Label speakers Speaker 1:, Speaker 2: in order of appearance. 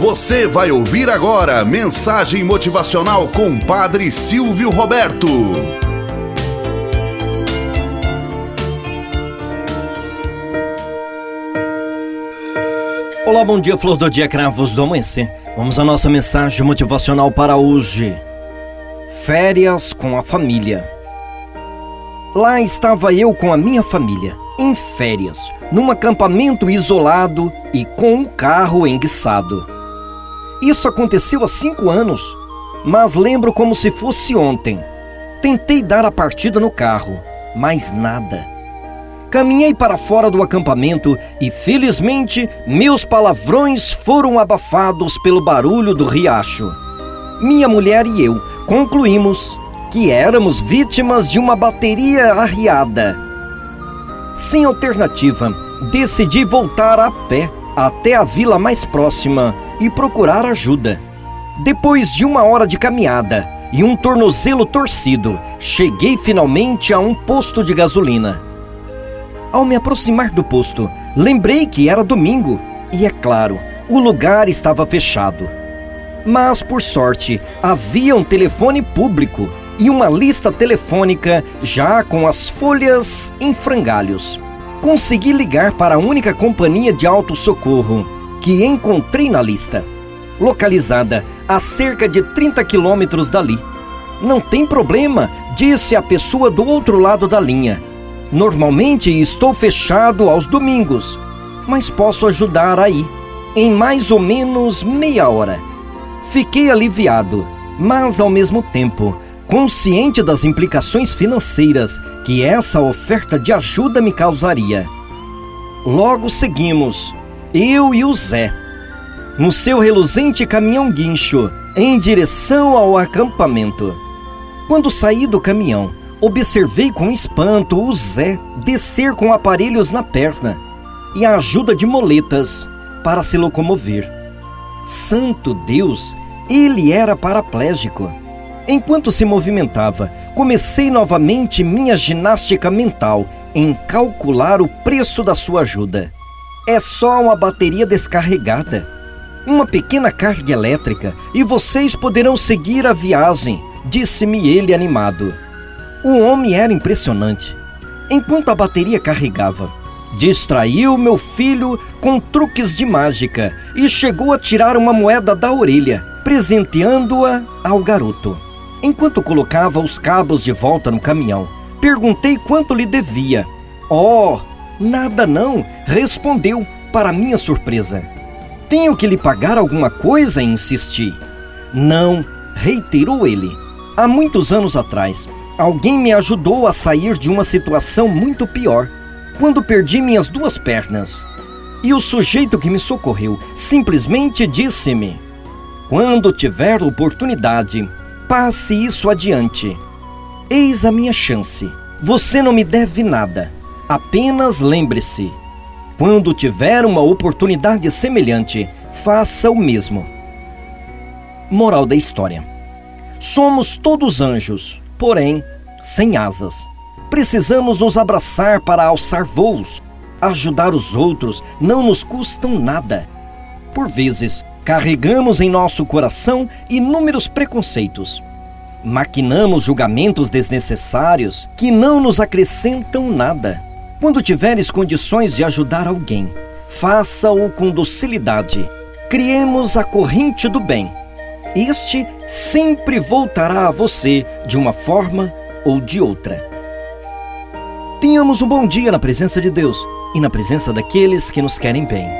Speaker 1: Você vai ouvir agora mensagem motivacional com Padre Silvio Roberto.
Speaker 2: Olá, bom dia, flor do dia, cravos do amanhecer. Vamos à nossa mensagem motivacional para hoje. Férias com a família. Lá estava eu com a minha família, em férias, num acampamento isolado e com o carro enguiçado. Isso aconteceu há cinco anos, mas lembro como se fosse ontem. Tentei dar a partida no carro, mas nada. Caminhei para fora do acampamento e, felizmente, meus palavrões foram abafados pelo barulho do riacho. Minha mulher e eu concluímos que éramos vítimas de uma bateria arriada. Sem alternativa, decidi voltar a pé até a vila mais próxima e procurar ajuda. Depois de uma hora de caminhada e um tornozelo torcido, cheguei finalmente a um posto de gasolina. Ao me aproximar do posto, lembrei que era domingo e, é claro, o lugar estava fechado. Mas, por sorte, havia um telefone público e uma lista telefônica já com as folhas em frangalhos. Consegui ligar para a única companhia de auto-socorro que encontrei na lista, localizada a cerca de 30 quilômetros dali. Não tem problema, disse a pessoa do outro lado da linha. Normalmente estou fechado aos domingos, mas posso ajudar aí, em mais ou menos meia hora. Fiquei aliviado, mas ao mesmo tempo consciente das implicações financeiras que essa oferta de ajuda me causaria. Logo seguimos eu e o Zé, no seu reluzente caminhão guincho, em direção ao acampamento. Quando saí do caminhão, observei com espanto o Zé descer com aparelhos na perna e a ajuda de moletas para se locomover. Santo Deus, ele era paraplégico. Enquanto se movimentava, comecei novamente minha ginástica mental em calcular o preço da sua ajuda. É só uma bateria descarregada, uma pequena carga elétrica e vocês poderão seguir a viagem, disse-me ele animado. O homem era impressionante. Enquanto a bateria carregava, distraiu meu filho com truques de mágica e chegou a tirar uma moeda da orelha, presenteando-a ao garoto. Enquanto colocava os cabos de volta no caminhão, perguntei quanto lhe devia. Oh, Nada não, respondeu, para minha surpresa. Tenho que lhe pagar alguma coisa? insisti. Não, reiterou ele. Há muitos anos atrás, alguém me ajudou a sair de uma situação muito pior, quando perdi minhas duas pernas. E o sujeito que me socorreu simplesmente disse-me: Quando tiver oportunidade, passe isso adiante. Eis a minha chance. Você não me deve nada. Apenas lembre-se: quando tiver uma oportunidade semelhante, faça o mesmo. Moral da história: Somos todos anjos, porém sem asas. Precisamos nos abraçar para alçar voos. Ajudar os outros não nos custam nada. Por vezes, carregamos em nosso coração inúmeros preconceitos. Maquinamos julgamentos desnecessários que não nos acrescentam nada. Quando tiveres condições de ajudar alguém, faça-o com docilidade. Criemos a corrente do bem. Este sempre voltará a você de uma forma ou de outra. Tenhamos um bom dia na presença de Deus e na presença daqueles que nos querem bem.